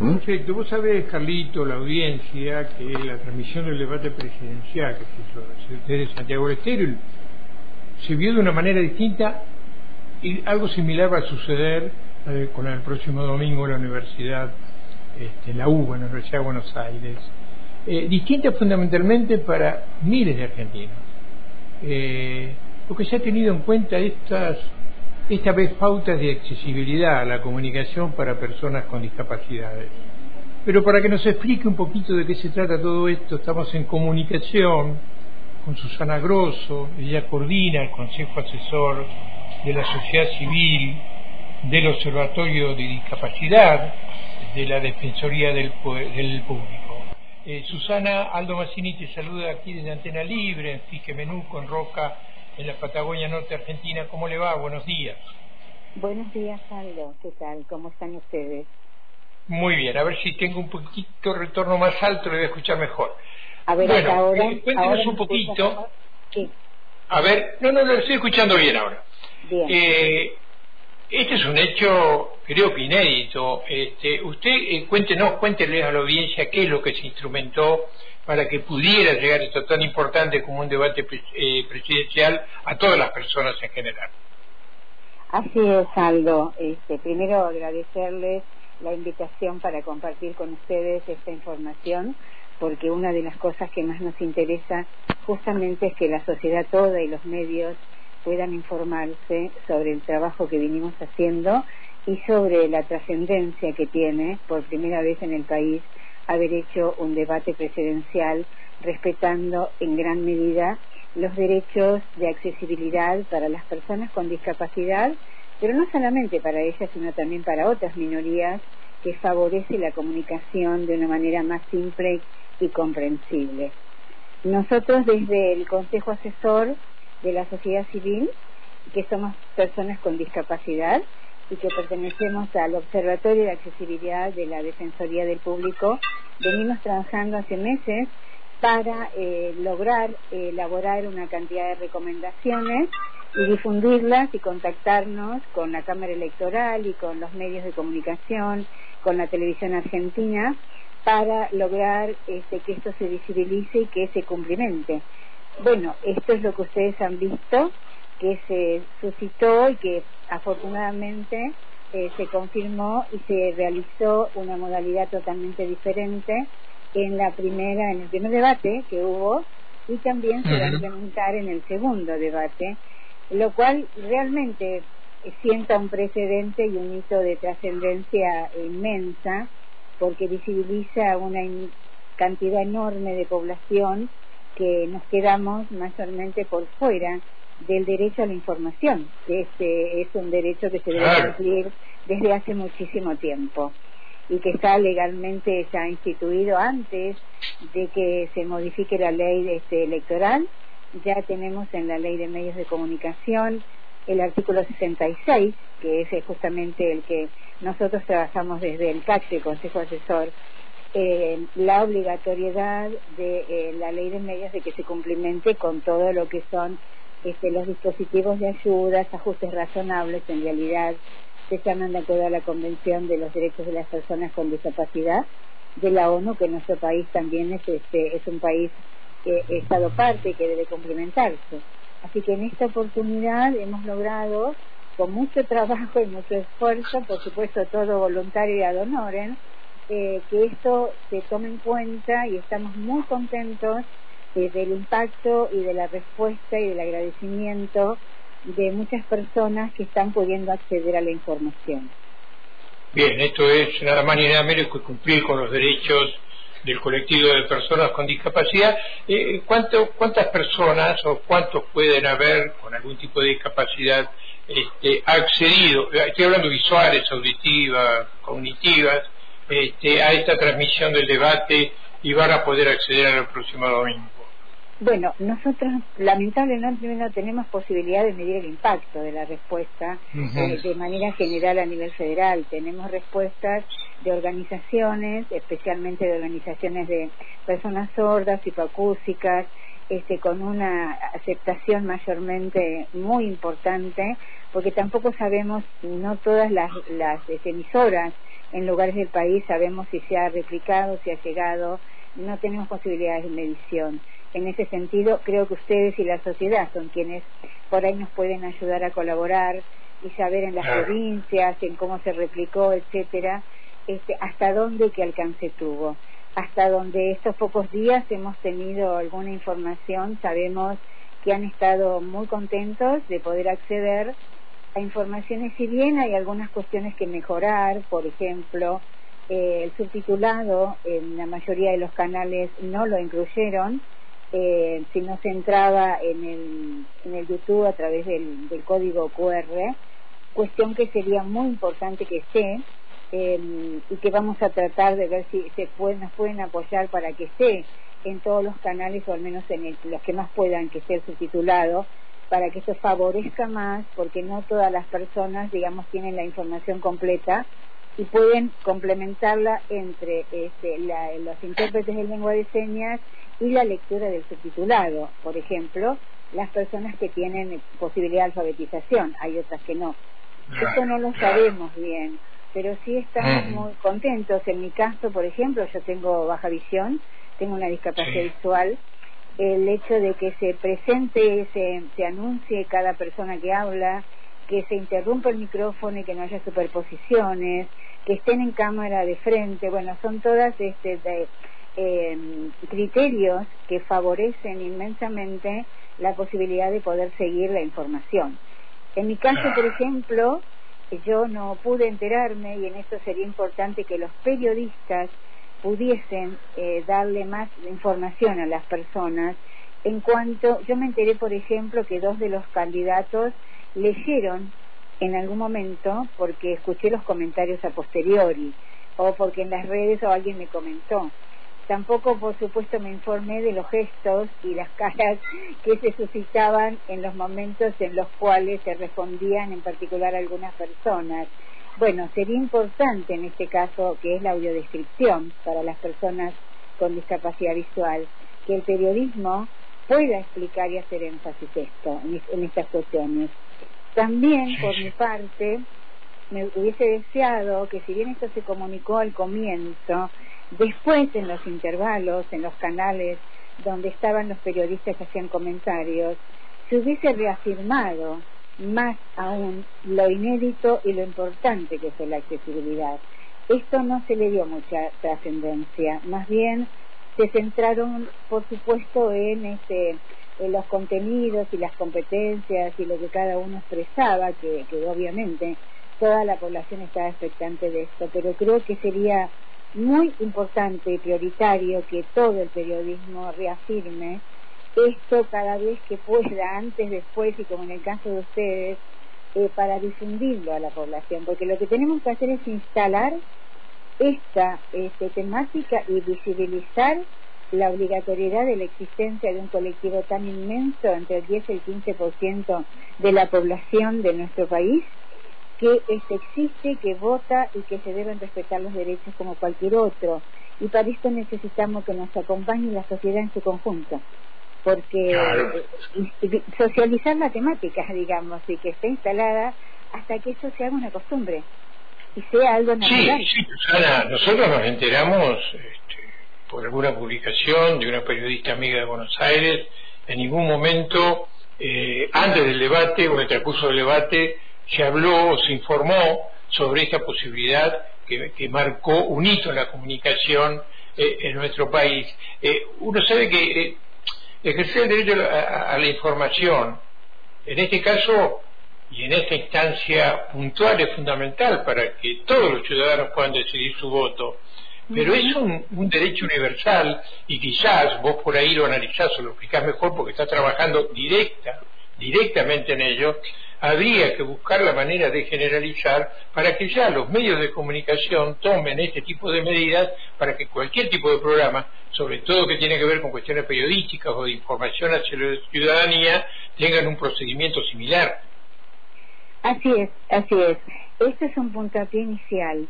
Perfecto. Vos sabés, Carlito, la audiencia, que la transmisión del debate presidencial que se hizo desde Santiago del Estero se vio de una manera distinta y algo similar va a suceder eh, con el próximo domingo en la Universidad, este, la UBA, en la Universidad de Buenos Aires. Eh, distinta fundamentalmente para miles de argentinos. Eh, porque se ha tenido en cuenta estas esta vez pautas de accesibilidad a la comunicación para personas con discapacidades. Pero para que nos explique un poquito de qué se trata todo esto, estamos en comunicación con Susana Grosso, ella coordina el Consejo Asesor de la Sociedad Civil, del Observatorio de Discapacidad, de la Defensoría del, Público. Eh, Susana, Aldo Massini te saluda aquí desde Antena Libre, en Fique Menú, con Roca en la Patagonia Norte Argentina. ¿Cómo le va? Buenos días. Buenos días, Aldo. ¿Qué tal? ¿Cómo están ustedes? Muy bien. A ver si tengo un poquito retorno más alto, le voy a escuchar mejor. A ver, bueno, ahora, eh, cuéntenos un poquito. A ver, no, no, lo estoy escuchando bien ahora. Bien. Eh, este es un hecho, creo que inédito. Este, usted eh, cuéntenos, cuéntenle a la audiencia qué es lo que se instrumentó para que pudiera llegar esto tan importante como un debate eh, presidencial a todas las personas en general. Así es, Aldo. Este, primero agradecerles la invitación para compartir con ustedes esta información, porque una de las cosas que más nos interesa justamente es que la sociedad toda y los medios puedan informarse sobre el trabajo que vinimos haciendo y sobre la trascendencia que tiene por primera vez en el país haber hecho un debate presidencial respetando en gran medida los derechos de accesibilidad para las personas con discapacidad, pero no solamente para ellas, sino también para otras minorías, que favorece la comunicación de una manera más simple y comprensible. Nosotros desde el Consejo Asesor de la Sociedad Civil, que somos personas con discapacidad, y que pertenecemos al Observatorio de Accesibilidad de la Defensoría del Público, venimos trabajando hace meses para eh, lograr elaborar una cantidad de recomendaciones y difundirlas y contactarnos con la Cámara Electoral y con los medios de comunicación, con la televisión argentina, para lograr este, que esto se visibilice y que se cumplimente. Bueno, esto es lo que ustedes han visto que se suscitó y que afortunadamente eh, se confirmó y se realizó una modalidad totalmente diferente en la primera, en el primer debate que hubo y también se va a implementar en el segundo debate, lo cual realmente sienta un precedente y un hito de trascendencia inmensa porque visibiliza una cantidad enorme de población que nos quedamos mayormente por fuera del derecho a la información, que este es un derecho que se debe cumplir desde hace muchísimo tiempo y que está legalmente ya instituido antes de que se modifique la ley este, electoral. Ya tenemos en la ley de medios de comunicación el artículo 66, que es justamente el que nosotros trabajamos desde el CAC, el Consejo Asesor, eh, la obligatoriedad de eh, la ley de medios de que se cumplimente con todo lo que son este, los dispositivos de ayuda, ajustes razonables, en realidad se llaman de acuerdo a la Convención de los Derechos de las Personas con Discapacidad de la ONU, que nuestro país también es, este, es un país que ha estado parte y que debe complementarse. Así que en esta oportunidad hemos logrado, con mucho trabajo y mucho esfuerzo, por supuesto todo voluntario y ad eh, que esto se tome en cuenta y estamos muy contentos eh, del impacto y de la respuesta y del agradecimiento de muchas personas que están pudiendo acceder a la información. Bien, esto es nada más ni nada menos que cumplir con los derechos del colectivo de personas con discapacidad. Eh, ¿Cuántas personas o cuántos pueden haber con algún tipo de discapacidad este, accedido, estoy hablando visuales, auditivas, cognitivas, este, a esta transmisión del debate y van a poder acceder al próximo domingo? Bueno, nosotros lamentablemente no tenemos posibilidad de medir el impacto de la respuesta eh, de manera general a nivel federal. Tenemos respuestas de organizaciones, especialmente de organizaciones de personas sordas, hipoacúsicas, este, con una aceptación mayormente muy importante, porque tampoco sabemos, no todas las, las emisoras en lugares del país sabemos si se ha replicado, si ha llegado, no tenemos posibilidades de medición. En ese sentido, creo que ustedes y la sociedad son quienes por ahí nos pueden ayudar a colaborar y saber en las provincias, en cómo se replicó, etcétera, este, hasta dónde y qué alcance tuvo. Hasta donde estos pocos días hemos tenido alguna información, sabemos que han estado muy contentos de poder acceder a informaciones, si bien hay algunas cuestiones que mejorar, por ejemplo, eh, el subtitulado en la mayoría de los canales no lo incluyeron, eh, si no se entraba en el, en el YouTube a través del, del código QR, cuestión que sería muy importante que esté eh, y que vamos a tratar de ver si se pueden, nos pueden apoyar para que esté en todos los canales o al menos en los que más puedan que esté subtitulado para que esto favorezca más porque no todas las personas digamos tienen la información completa y pueden complementarla entre este, los intérpretes de lengua de señas y la lectura del subtitulado. Por ejemplo las personas que tienen posibilidad de alfabetización hay otras que no. Esto no lo sabemos bien pero sí estamos mm. muy contentos. En mi caso por ejemplo yo tengo baja visión tengo una discapacidad visual, el hecho de que se presente, se, se anuncie cada persona que habla, que se interrumpa el micrófono y que no haya superposiciones, que estén en cámara de frente, bueno, son todas este, de, em, criterios que favorecen inmensamente la posibilidad de poder seguir la información. En mi caso, por ejemplo, yo no pude enterarme y en esto sería importante que los periodistas pudiesen eh, darle más información a las personas. En cuanto yo me enteré por ejemplo que dos de los candidatos leyeron en algún momento porque escuché los comentarios a posteriori o porque en las redes o alguien me comentó tampoco por supuesto me informé de los gestos y las caras que se suscitaban en los momentos en los cuales se respondían en particular algunas personas bueno, sería importante en este caso, que es la audiodescripción para las personas con discapacidad visual, que el periodismo pueda explicar y hacer énfasis esto, en, estas cuestiones. También, por mi parte, me hubiese deseado que si bien esto se comunicó al comienzo, después en los intervalos, en los canales donde estaban los periodistas que hacían comentarios, se hubiese reafirmado más aún lo inédito y lo importante que es la accesibilidad. Esto no se le dio mucha trascendencia, más bien se centraron, por supuesto, en, este, los contenidos y las competencias y lo que cada uno expresaba, que, que obviamente toda la población estaba expectante de esto, pero creo que sería muy importante y prioritario que todo el periodismo reafirme esto cada vez que pueda, antes, después y como en el caso de ustedes, eh, para difundirlo a la población, porque lo que tenemos que hacer es instalar esta este, temática y visibilizar la obligatoriedad de la existencia de un colectivo tan inmenso, entre el 10 y el 15% de la población de nuestro país, que este, existe, que vota y que se deben respetar los derechos como cualquier otro. Y para esto necesitamos que nos acompañe la sociedad en su conjunto porque eh, socializar la temática, digamos, y que esté instalada hasta que eso se haga una costumbre y sea algo natural. Sí, nosotros nos enteramos este, por alguna publicación de una periodista amiga de Buenos Aires, en ningún momento, eh, antes del debate o en el transcurso del debate, se habló o se informó sobre esta posibilidad que, marcó un hito en la comunicación eh, en nuestro país. uno sabe que ejercer el derecho a, la información, en este caso y en esta instancia puntual es fundamental para que todos los ciudadanos puedan decidir su voto, pero es un, derecho universal y quizás vos por ahí lo analizás o lo explicás mejor porque estás trabajando directa, directamente en ello, habría que buscar la manera de generalizar para que ya los medios de comunicación tomen este tipo de medidas para que cualquier tipo de programa, sobre todo que tiene que ver con cuestiones periodísticas o de información hacia la ciudadanía, tengan un procedimiento similar. Así es, así es. Este es un puntapié inicial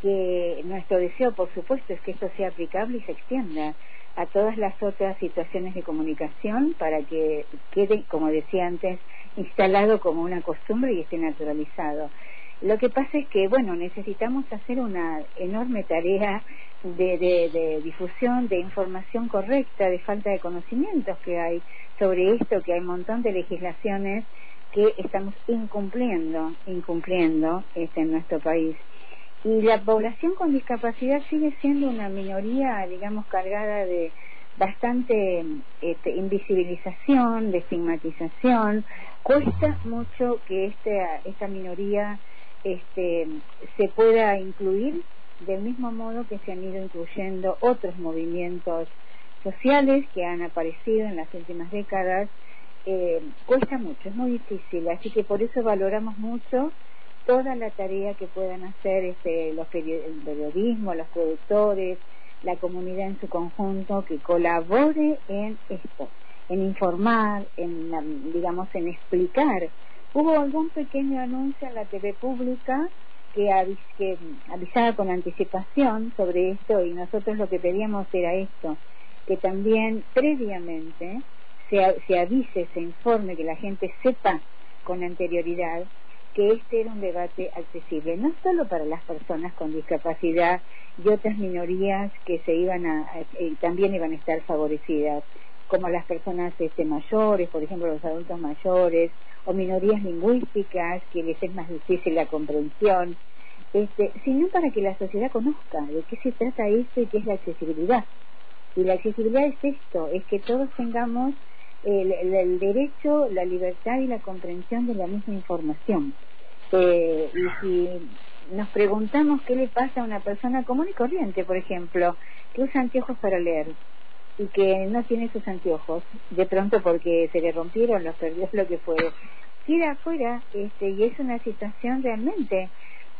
que nuestro deseo, por supuesto, es que esto sea aplicable y se extienda a todas las otras situaciones de comunicación para que quede, como decía antes, instalado como una costumbre y esté naturalizado. Lo que pasa es que, bueno, necesitamos hacer una enorme tarea de, de, difusión, de información correcta, de falta de conocimientos que hay sobre esto, que hay un montón de legislaciones que estamos incumpliendo, incumpliendo este, en nuestro país. Y la población con discapacidad sigue siendo una minoría, digamos, cargada de bastante este, invisibilización, de estigmatización. Cuesta mucho que este, esta minoría este, se pueda incluir del mismo modo que se han ido incluyendo otros movimientos sociales que han aparecido en las últimas décadas. Eh, cuesta mucho, es muy difícil, así que por eso valoramos mucho toda la tarea que puedan hacer este, los el periodismo, los productores, la comunidad en su conjunto, que colabore en esto, en informar, en, digamos, en explicar. Hubo algún pequeño anuncio en la TV pública que, avisaba con anticipación sobre esto y nosotros lo que pedíamos era esto, que también previamente se, se avise, se informe, que la gente sepa con anterioridad que este era un debate accesible, no solo para las personas con discapacidad y otras minorías que se iban a, eh, también iban a estar favorecidas, como las personas este, mayores, por ejemplo los adultos mayores, o minorías lingüísticas que les es más difícil la comprensión, este, sino para que la sociedad conozca de qué se trata esto y qué es la accesibilidad. Y la accesibilidad es esto, es que todos tengamos el derecho, la libertad y la comprensión de la misma información. Eh, y si nos preguntamos qué le pasa a una persona común y corriente, por ejemplo, que usa anteojos para leer y que no tiene sus anteojos, de pronto porque se le rompieron, los perdió, lo que fue, queda afuera este, y es una situación realmente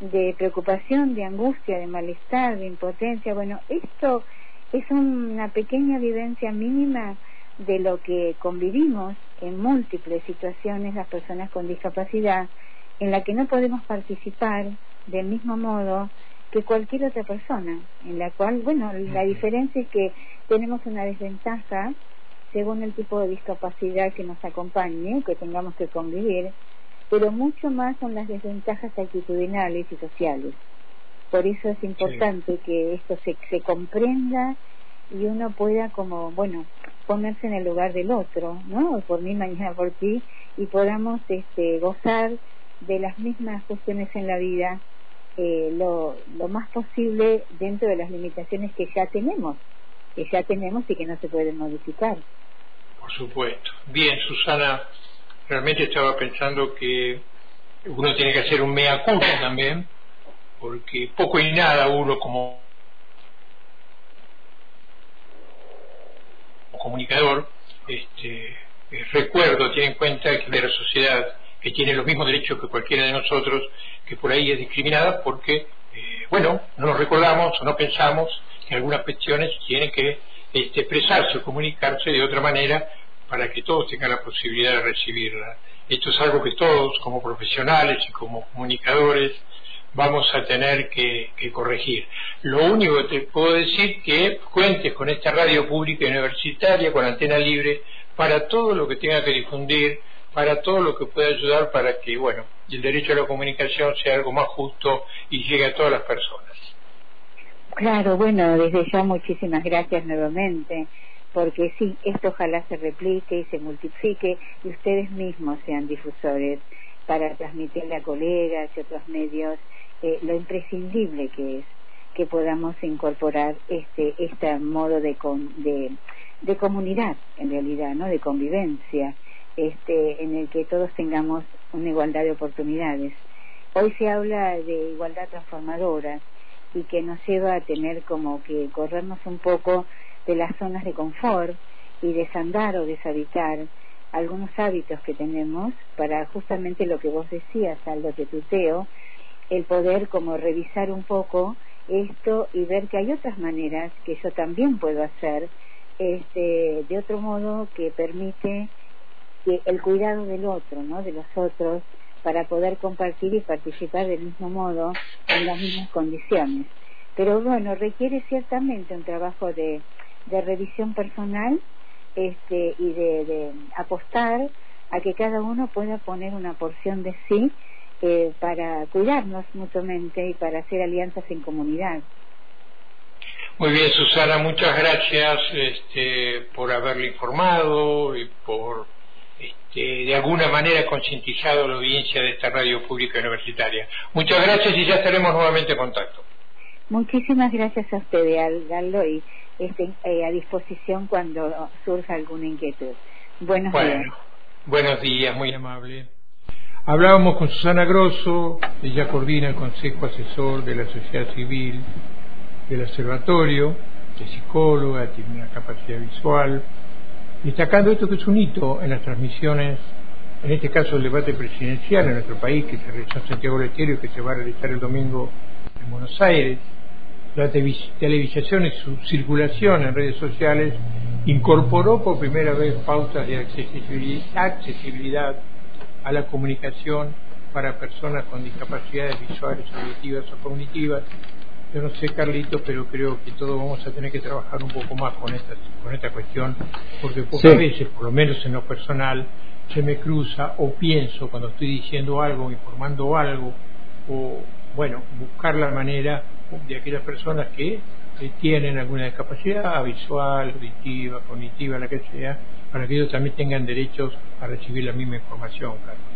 de preocupación, de angustia, de malestar, de impotencia. Bueno, esto es una pequeña vivencia mínima de lo que convivimos en múltiples situaciones las personas con discapacidad en la que no podemos participar del mismo modo que cualquier otra persona, en la cual, bueno, la diferencia es que tenemos una desventaja según el tipo de discapacidad que nos acompañe, que tengamos que convivir, pero mucho más son las desventajas actitudinales y sociales. Por eso es importante que esto se, se comprenda y uno pueda como, bueno, ponerse en el lugar del otro, ¿no? Por mí, mañana por ti, y podamos este, gozar de las mismas cuestiones en la vida eh, lo, lo más posible dentro de las limitaciones que ya tenemos, que ya tenemos y que no se pueden modificar. Por supuesto. Bien, Susana, realmente estaba pensando que uno tiene que hacer un mea culpa también, porque poco y nada uno como comunicador este, eh, recuerdo, tiene en cuenta que la sociedad que tiene los mismos derechos que cualquiera de nosotros, que por ahí es discriminada porque, eh, bueno, no nos recordamos o no pensamos que algunas cuestiones tienen que este, expresarse o comunicarse de otra manera para que todos tengan la posibilidad de recibirla. Esto es algo que todos, como profesionales y como comunicadores, vamos a tener que, corregir. Lo único que te puedo decir que cuentes con esta radio pública y universitaria, con antena libre, para todo lo que tenga que difundir para todo lo que pueda ayudar para que, bueno, el derecho a la comunicación sea algo más justo y llegue a todas las personas. Claro, bueno, desde ya muchísimas gracias nuevamente, porque sí, esto ojalá se replique y se multiplique y ustedes mismos sean difusores para transmitirle a colegas y otros medios eh, lo imprescindible que es que podamos incorporar este este modo de, de de comunidad en realidad, ¿no? De convivencia este, en el que todos tengamos una igualdad de oportunidades. Hoy se habla de igualdad transformadora y que nos lleva a tener como que corrernos un poco de las zonas de confort y desandar o deshabitar algunos hábitos que tenemos para justamente lo que vos decías, Aldo, de tuteo, el poder como revisar un poco esto y ver que hay otras maneras que yo también puedo hacer este, de otro modo que permite el cuidado del otro, ¿no? De los otros, para poder compartir y participar del mismo modo en las mismas condiciones. Pero bueno, requiere ciertamente un trabajo de, de revisión personal este, y de, de apostar a que cada uno pueda poner una porción de sí eh, para cuidarnos mutuamente y para hacer alianzas en comunidad. Muy bien, Susana, muchas gracias este, por haberle informado y por este, de alguna manera concientizado a la audiencia de esta radio pública universitaria. Muchas gracias y ya estaremos nuevamente en contacto. Muchísimas gracias a usted, Aldo, y este, eh, a disposición cuando surja alguna inquietud. Buenos días. Buenos días, muy amable. Hablábamos con Susana Grosso, ella coordina el Consejo Asesor de la Sociedad Civil del Observatorio, es psicóloga, tiene una capacidad visual, destacando esto que es un hito en las transmisiones, en este caso el debate presidencial en nuestro país, que se realizó en Santiago del Estero y que se va a realizar el domingo en Buenos Aires. La televisación y su circulación en redes sociales incorporó por primera vez pautas de accesibilidad a la comunicación para personas con discapacidades visuales, auditivas o cognitivas. Yo no sé, Carlito, pero creo que todos vamos a tener que trabajar un poco más con esta, con esta cuestión, porque pocas veces, por lo menos en lo personal, se me cruza o pienso cuando estoy diciendo algo, informando algo, o, bueno, buscar la manera de aquellas personas que, tienen alguna discapacidad visual, auditiva, cognitiva, la que sea, para que ellos también tengan derechos a recibir la misma información, Carlos.